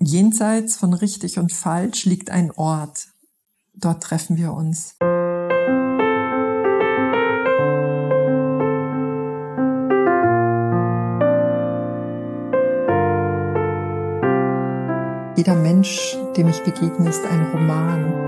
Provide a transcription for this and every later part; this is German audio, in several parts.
Jenseits von richtig und falsch liegt ein Ort. Dort treffen wir uns. Jeder Mensch, dem ich begegne, ist ein Roman.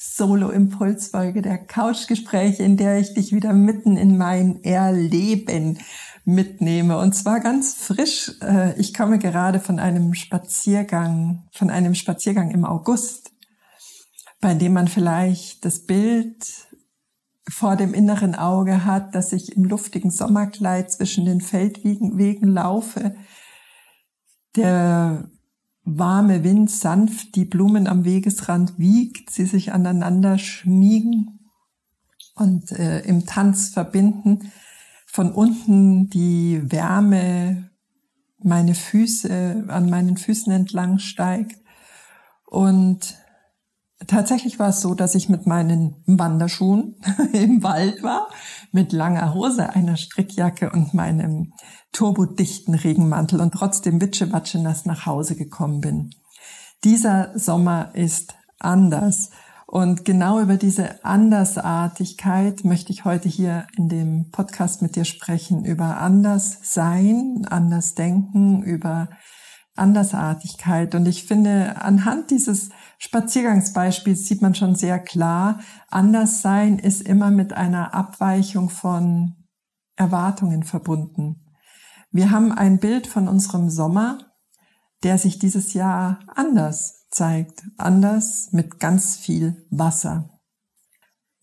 Solo-Impulsfolge der Couchgespräche, in der ich dich wieder mitten in mein Erleben mitnehme. Und zwar ganz frisch. Äh, ich komme gerade von einem Spaziergang, von einem Spaziergang im August, bei dem man vielleicht das Bild vor dem inneren Auge hat, dass ich im luftigen Sommerkleid zwischen den Feldwegen laufe. Der warme Wind sanft die Blumen am Wegesrand wiegt, sie sich aneinander schmiegen und äh, im Tanz verbinden von unten die Wärme meine Füße, an meinen Füßen entlang steigt. Und tatsächlich war es so, dass ich mit meinen Wanderschuhen im Wald war, mit langer Hose, einer Strickjacke und meinem turbodichten Regenmantel und trotzdem witschewatsche nass nach Hause gekommen bin. Dieser Sommer ist anders. Und genau über diese Andersartigkeit möchte ich heute hier in dem Podcast mit dir sprechen, über Anderssein, Andersdenken, über Andersartigkeit. Und ich finde, anhand dieses Spaziergangsbeispiels sieht man schon sehr klar, Anderssein ist immer mit einer Abweichung von Erwartungen verbunden. Wir haben ein Bild von unserem Sommer, der sich dieses Jahr anders zeigt anders mit ganz viel Wasser.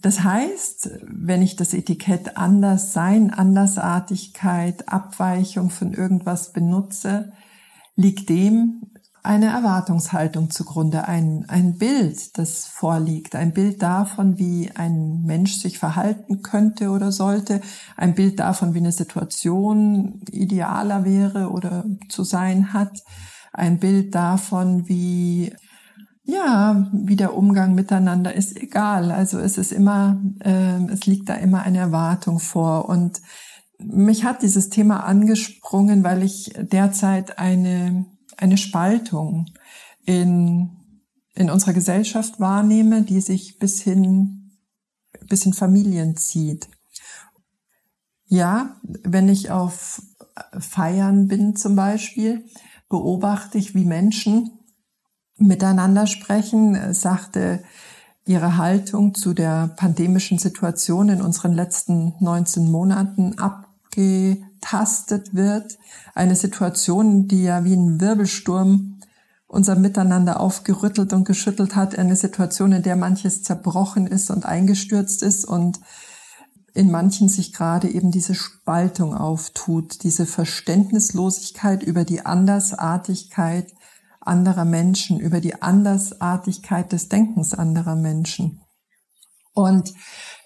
Das heißt, wenn ich das Etikett anders sein, Andersartigkeit, Abweichung von irgendwas benutze, liegt dem eine Erwartungshaltung zugrunde, ein, ein Bild, das vorliegt, ein Bild davon, wie ein Mensch sich verhalten könnte oder sollte, ein Bild davon, wie eine Situation idealer wäre oder zu sein hat, ein Bild davon, wie ja, wie der Umgang miteinander ist egal. Also es ist immer, äh, es liegt da immer eine Erwartung vor. Und mich hat dieses Thema angesprungen, weil ich derzeit eine, eine Spaltung in, in unserer Gesellschaft wahrnehme, die sich bis hin, bis in Familien zieht. Ja, wenn ich auf Feiern bin zum Beispiel, beobachte ich, wie Menschen miteinander sprechen, sagte ihre Haltung zu der pandemischen Situation in unseren letzten 19 Monaten abgetastet wird. Eine Situation, die ja wie ein Wirbelsturm unser Miteinander aufgerüttelt und geschüttelt hat. Eine Situation, in der manches zerbrochen ist und eingestürzt ist und in manchen sich gerade eben diese Spaltung auftut, diese Verständnislosigkeit über die Andersartigkeit anderer Menschen, über die Andersartigkeit des Denkens anderer Menschen. Und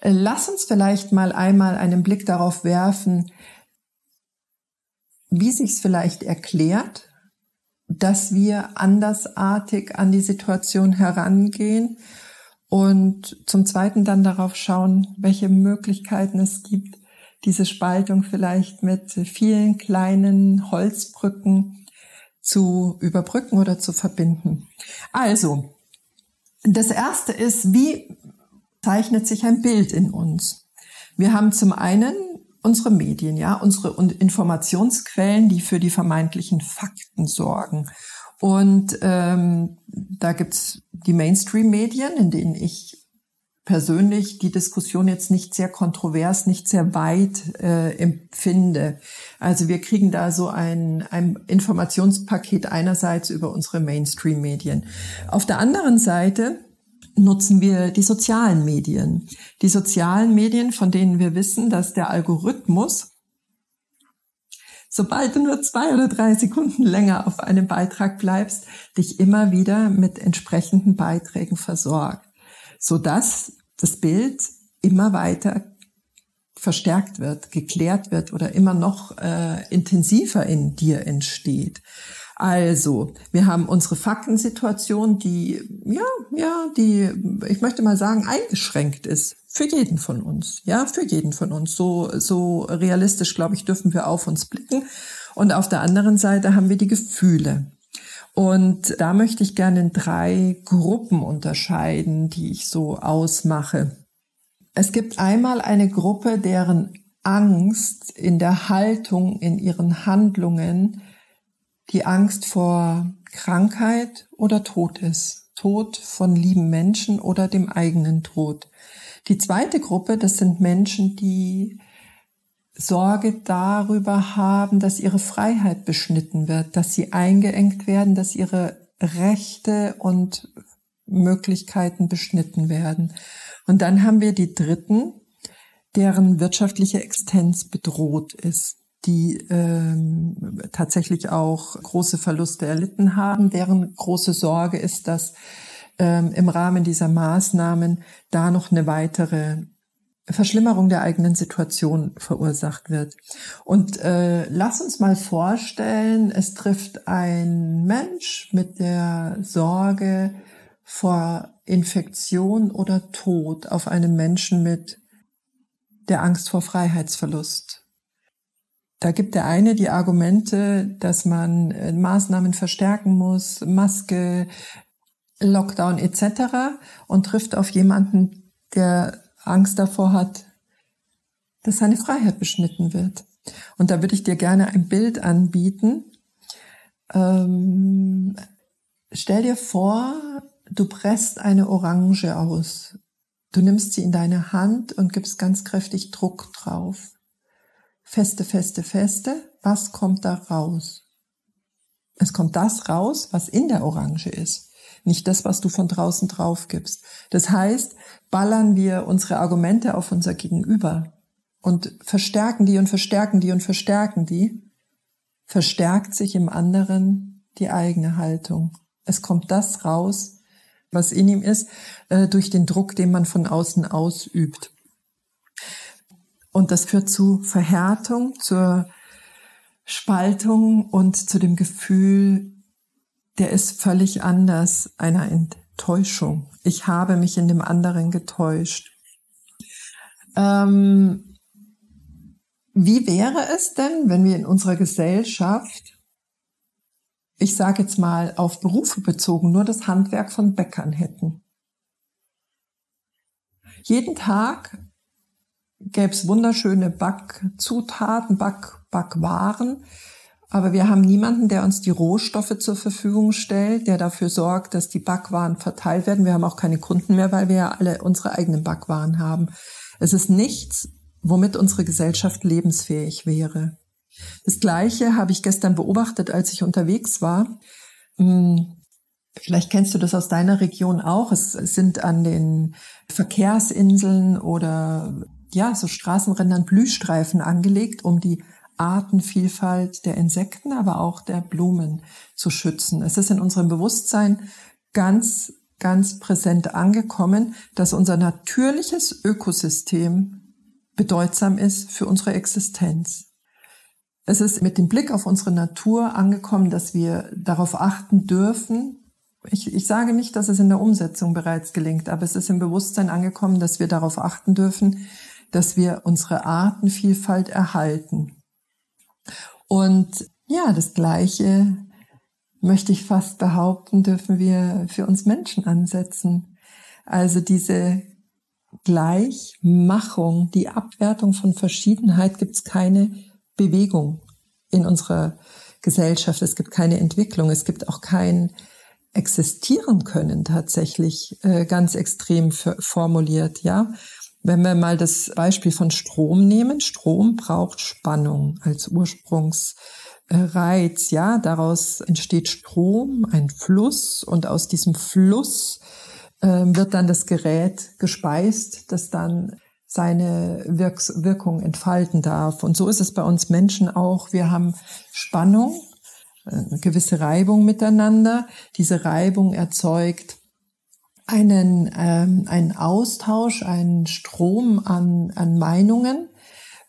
äh, lass uns vielleicht mal einmal einen Blick darauf werfen, wie sich es vielleicht erklärt, dass wir andersartig an die Situation herangehen und zum Zweiten dann darauf schauen, welche Möglichkeiten es gibt, diese Spaltung vielleicht mit vielen kleinen Holzbrücken zu überbrücken oder zu verbinden. Also, das erste ist, wie zeichnet sich ein Bild in uns? Wir haben zum einen unsere Medien, ja, unsere Informationsquellen, die für die vermeintlichen Fakten sorgen. Und ähm, da gibt's die Mainstream-Medien, in denen ich persönlich die Diskussion jetzt nicht sehr kontrovers, nicht sehr weit äh, empfinde. Also wir kriegen da so ein, ein Informationspaket einerseits über unsere Mainstream-Medien. Auf der anderen Seite nutzen wir die sozialen Medien. Die sozialen Medien, von denen wir wissen, dass der Algorithmus, sobald du nur zwei oder drei Sekunden länger auf einem Beitrag bleibst, dich immer wieder mit entsprechenden Beiträgen versorgt, sodass das Bild immer weiter verstärkt wird, geklärt wird oder immer noch äh, intensiver in dir entsteht. Also, wir haben unsere Faktensituation, die, ja, ja, die, ich möchte mal sagen, eingeschränkt ist. Für jeden von uns. Ja, für jeden von uns. So, so realistisch, glaube ich, dürfen wir auf uns blicken. Und auf der anderen Seite haben wir die Gefühle. Und da möchte ich gerne in drei Gruppen unterscheiden, die ich so ausmache. Es gibt einmal eine Gruppe, deren Angst in der Haltung, in ihren Handlungen die Angst vor Krankheit oder Tod ist. Tod von lieben Menschen oder dem eigenen Tod. Die zweite Gruppe, das sind Menschen, die Sorge darüber haben, dass ihre Freiheit beschnitten wird, dass sie eingeengt werden, dass ihre Rechte und Möglichkeiten beschnitten werden. Und dann haben wir die Dritten, deren wirtschaftliche Existenz bedroht ist die ähm, tatsächlich auch große Verluste erlitten haben. Deren große Sorge ist, dass ähm, im Rahmen dieser Maßnahmen da noch eine weitere Verschlimmerung der eigenen Situation verursacht wird. Und äh, lass uns mal vorstellen, es trifft ein Mensch mit der Sorge vor Infektion oder Tod auf einen Menschen mit der Angst vor Freiheitsverlust da gibt der eine die Argumente, dass man äh, Maßnahmen verstärken muss, Maske, Lockdown etc. und trifft auf jemanden, der Angst davor hat, dass seine Freiheit beschnitten wird. Und da würde ich dir gerne ein Bild anbieten. Ähm, stell dir vor, du presst eine Orange aus. Du nimmst sie in deine Hand und gibst ganz kräftig Druck drauf. Feste, feste, feste. Was kommt da raus? Es kommt das raus, was in der Orange ist. Nicht das, was du von draußen drauf gibst. Das heißt, ballern wir unsere Argumente auf unser Gegenüber und verstärken die und verstärken die und verstärken die, verstärkt sich im anderen die eigene Haltung. Es kommt das raus, was in ihm ist, äh, durch den Druck, den man von außen ausübt. Und das führt zu Verhärtung, zur Spaltung und zu dem Gefühl, der ist völlig anders, einer Enttäuschung. Ich habe mich in dem anderen getäuscht. Ähm, wie wäre es denn, wenn wir in unserer Gesellschaft, ich sage jetzt mal auf Berufe bezogen, nur das Handwerk von Bäckern hätten? Jeden Tag gäbe es wunderschöne Backzutaten, Back, Backwaren. Aber wir haben niemanden, der uns die Rohstoffe zur Verfügung stellt, der dafür sorgt, dass die Backwaren verteilt werden. Wir haben auch keine Kunden mehr, weil wir ja alle unsere eigenen Backwaren haben. Es ist nichts, womit unsere Gesellschaft lebensfähig wäre. Das Gleiche habe ich gestern beobachtet, als ich unterwegs war. Hm, vielleicht kennst du das aus deiner Region auch. Es sind an den Verkehrsinseln oder ja, so Straßenrändern Blühstreifen angelegt, um die Artenvielfalt der Insekten, aber auch der Blumen zu schützen. Es ist in unserem Bewusstsein ganz, ganz präsent angekommen, dass unser natürliches Ökosystem bedeutsam ist für unsere Existenz. Es ist mit dem Blick auf unsere Natur angekommen, dass wir darauf achten dürfen, ich, ich sage nicht, dass es in der Umsetzung bereits gelingt, aber es ist im Bewusstsein angekommen, dass wir darauf achten dürfen, dass wir unsere Artenvielfalt erhalten. Und ja, das Gleiche möchte ich fast behaupten, dürfen wir für uns Menschen ansetzen. Also diese Gleichmachung, die Abwertung von Verschiedenheit gibt es keine Bewegung in unserer Gesellschaft. Es gibt keine Entwicklung. Es gibt auch kein Existieren können tatsächlich äh, ganz extrem formuliert, ja. Wenn wir mal das Beispiel von Strom nehmen, Strom braucht Spannung als Ursprungsreiz, ja, daraus entsteht Strom, ein Fluss und aus diesem Fluss äh, wird dann das Gerät gespeist, das dann seine Wirks Wirkung entfalten darf. Und so ist es bei uns Menschen auch. Wir haben Spannung, eine gewisse Reibung miteinander. Diese Reibung erzeugt einen, ähm, einen Austausch, einen Strom an, an Meinungen.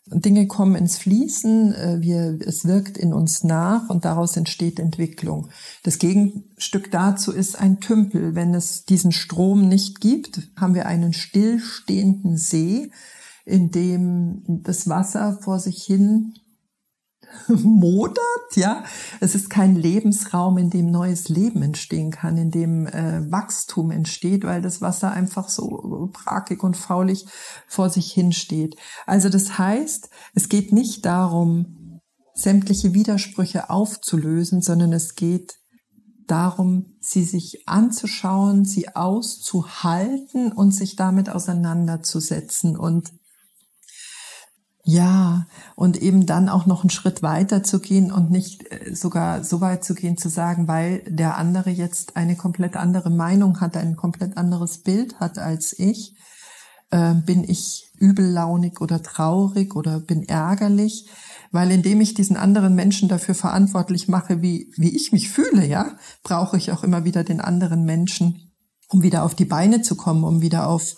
Dinge kommen ins Fließen, äh, wir, es wirkt in uns nach und daraus entsteht Entwicklung. Das Gegenstück dazu ist ein Tümpel. Wenn es diesen Strom nicht gibt, haben wir einen stillstehenden See, in dem das Wasser vor sich hin modert, ja. Es ist kein Lebensraum, in dem neues Leben entstehen kann, in dem äh, Wachstum entsteht, weil das Wasser einfach so brakig und faulig vor sich hin steht. Also das heißt, es geht nicht darum, sämtliche Widersprüche aufzulösen, sondern es geht darum, sie sich anzuschauen, sie auszuhalten und sich damit auseinanderzusetzen und ja, und eben dann auch noch einen Schritt weiter zu gehen und nicht äh, sogar so weit zu gehen, zu sagen, weil der andere jetzt eine komplett andere Meinung hat, ein komplett anderes Bild hat als ich, äh, bin ich übellaunig oder traurig oder bin ärgerlich, weil indem ich diesen anderen Menschen dafür verantwortlich mache, wie, wie ich mich fühle, ja, brauche ich auch immer wieder den anderen Menschen, um wieder auf die Beine zu kommen, um wieder auf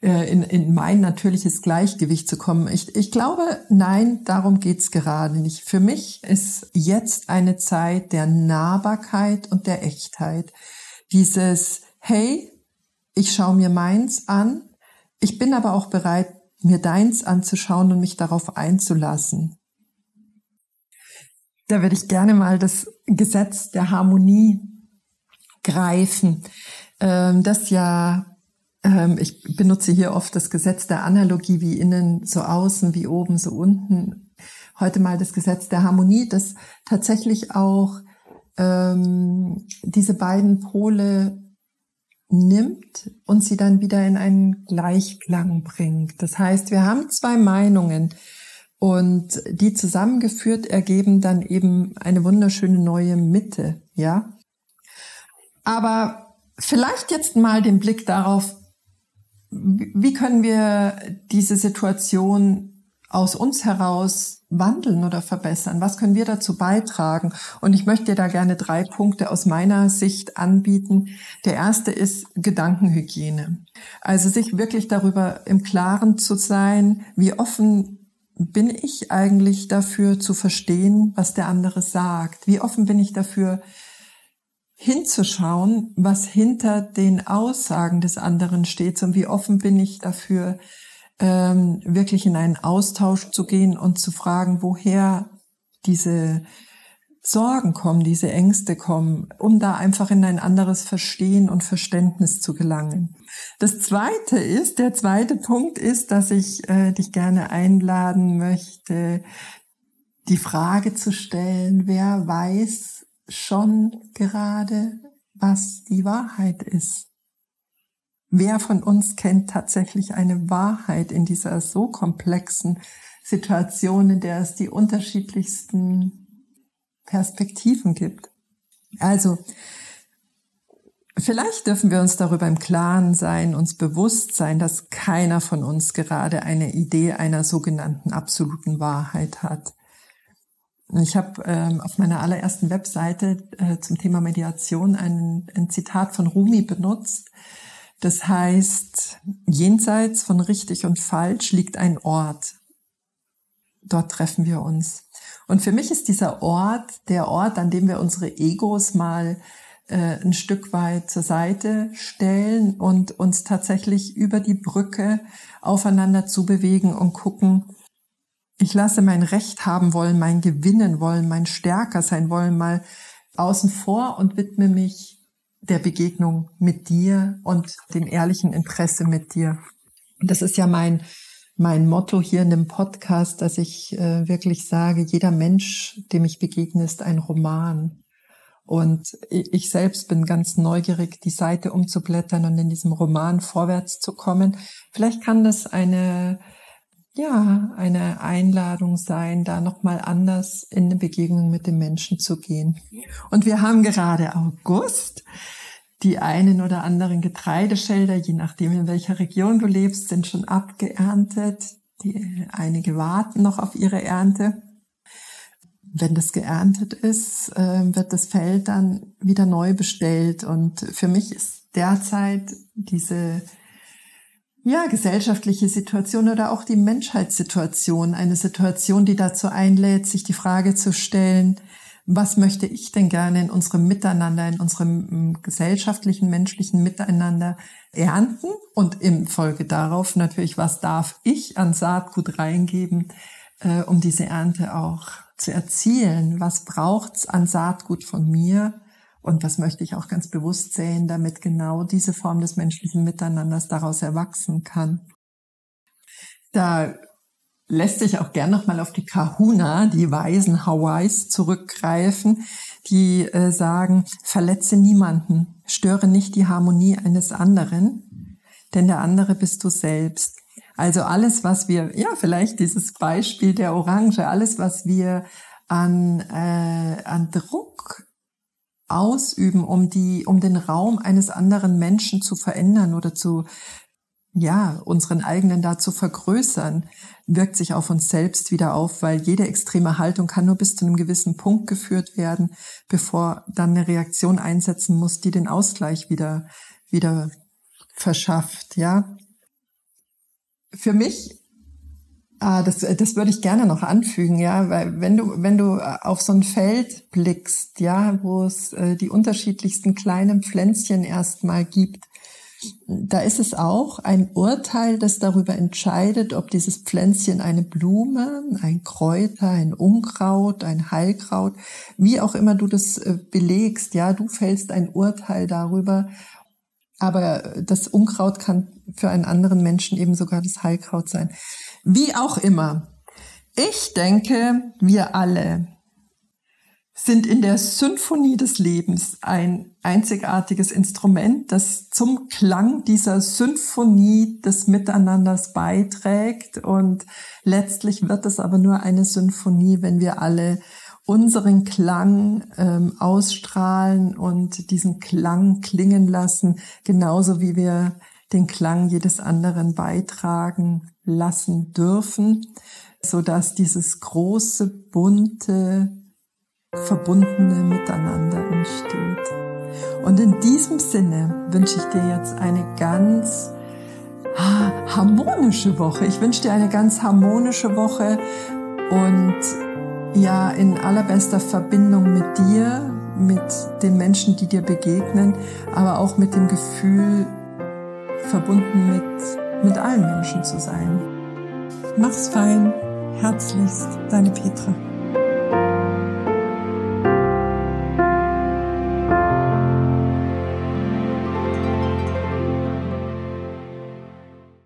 in, in mein natürliches Gleichgewicht zu kommen. Ich, ich glaube, nein, darum geht's gerade nicht. Für mich ist jetzt eine Zeit der Nahbarkeit und der Echtheit. Dieses, hey, ich schaue mir meins an, ich bin aber auch bereit, mir deins anzuschauen und mich darauf einzulassen. Da würde ich gerne mal das Gesetz der Harmonie greifen, ähm, das ja ich benutze hier oft das Gesetz der Analogie, wie innen so außen, wie oben so unten. Heute mal das Gesetz der Harmonie, das tatsächlich auch ähm, diese beiden Pole nimmt und sie dann wieder in einen Gleichklang bringt. Das heißt, wir haben zwei Meinungen und die zusammengeführt ergeben dann eben eine wunderschöne neue Mitte, ja. Aber vielleicht jetzt mal den Blick darauf, wie können wir diese Situation aus uns heraus wandeln oder verbessern? Was können wir dazu beitragen? Und ich möchte dir da gerne drei Punkte aus meiner Sicht anbieten. Der erste ist Gedankenhygiene. Also sich wirklich darüber im Klaren zu sein, wie offen bin ich eigentlich dafür zu verstehen, was der andere sagt? Wie offen bin ich dafür, hinzuschauen, was hinter den Aussagen des anderen steht und wie offen bin ich dafür, ähm, wirklich in einen Austausch zu gehen und zu fragen, woher diese Sorgen kommen, diese Ängste kommen, um da einfach in ein anderes Verstehen und Verständnis zu gelangen. Das zweite ist, der zweite Punkt ist, dass ich äh, dich gerne einladen möchte, die Frage zu stellen, wer weiß, schon gerade, was die Wahrheit ist. Wer von uns kennt tatsächlich eine Wahrheit in dieser so komplexen Situation, in der es die unterschiedlichsten Perspektiven gibt? Also, vielleicht dürfen wir uns darüber im Klaren sein, uns bewusst sein, dass keiner von uns gerade eine Idee einer sogenannten absoluten Wahrheit hat. Ich habe ähm, auf meiner allerersten Webseite äh, zum Thema Mediation ein, ein Zitat von Rumi benutzt. Das heißt, jenseits von richtig und falsch liegt ein Ort. Dort treffen wir uns. Und für mich ist dieser Ort der Ort, an dem wir unsere Egos mal äh, ein Stück weit zur Seite stellen und uns tatsächlich über die Brücke aufeinander zu bewegen und gucken, ich lasse mein Recht haben wollen, mein gewinnen wollen, mein stärker sein wollen mal außen vor und widme mich der Begegnung mit dir und dem ehrlichen Interesse mit dir. Das ist ja mein mein Motto hier in dem Podcast, dass ich äh, wirklich sage, jeder Mensch, dem ich begegne, ist ein Roman. Und ich selbst bin ganz neugierig, die Seite umzublättern und in diesem Roman vorwärts zu kommen. Vielleicht kann das eine ja, eine Einladung sein, da nochmal anders in eine Begegnung mit dem Menschen zu gehen. Und wir haben gerade August. Die einen oder anderen Getreideschelder, je nachdem in welcher Region du lebst, sind schon abgeerntet. Die, einige warten noch auf ihre Ernte. Wenn das geerntet ist, äh, wird das Feld dann wieder neu bestellt. Und für mich ist derzeit diese ja, gesellschaftliche Situation oder auch die Menschheitssituation, eine Situation, die dazu einlädt, sich die Frage zu stellen, was möchte ich denn gerne in unserem Miteinander, in unserem mm, gesellschaftlichen, menschlichen Miteinander ernten und im Folge darauf natürlich, was darf ich an Saatgut reingeben, äh, um diese Ernte auch zu erzielen? Was braucht's an Saatgut von mir? Und was möchte ich auch ganz bewusst sehen, damit genau diese Form des menschlichen Miteinanders daraus erwachsen kann? Da lässt sich auch gern nochmal auf die Kahuna, die Weisen Hawaiis, zurückgreifen, die äh, sagen, verletze niemanden, störe nicht die Harmonie eines anderen, denn der andere bist du selbst. Also alles, was wir, ja, vielleicht dieses Beispiel der Orange, alles, was wir an, äh, an Druck ausüben, um die, um den Raum eines anderen Menschen zu verändern oder zu, ja, unseren eigenen da zu vergrößern, wirkt sich auf uns selbst wieder auf, weil jede extreme Haltung kann nur bis zu einem gewissen Punkt geführt werden, bevor dann eine Reaktion einsetzen muss, die den Ausgleich wieder, wieder verschafft, ja. Für mich Ah, das, das würde ich gerne noch anfügen, ja, weil wenn du, wenn du auf so ein Feld blickst, ja, wo es äh, die unterschiedlichsten kleinen Pflänzchen erstmal gibt, da ist es auch ein Urteil, das darüber entscheidet, ob dieses Pflänzchen eine Blume, ein Kräuter, ein Unkraut, ein Heilkraut, wie auch immer du das äh, belegst, ja, du fällst ein Urteil darüber, aber das Unkraut kann für einen anderen Menschen eben sogar das Heilkraut sein. Wie auch immer. Ich denke, wir alle sind in der Symphonie des Lebens ein einzigartiges Instrument, das zum Klang dieser Symphonie des Miteinanders beiträgt. Und letztlich wird es aber nur eine Symphonie, wenn wir alle unseren Klang ähm, ausstrahlen und diesen Klang klingen lassen, genauso wie wir den Klang jedes anderen beitragen lassen dürfen, so dass dieses große, bunte, verbundene Miteinander entsteht. Und in diesem Sinne wünsche ich dir jetzt eine ganz harmonische Woche. Ich wünsche dir eine ganz harmonische Woche und ja, in allerbester Verbindung mit dir, mit den Menschen, die dir begegnen, aber auch mit dem Gefühl, verbunden mit, mit allen Menschen zu sein. Mach's fein. Herzlichst, deine Petra.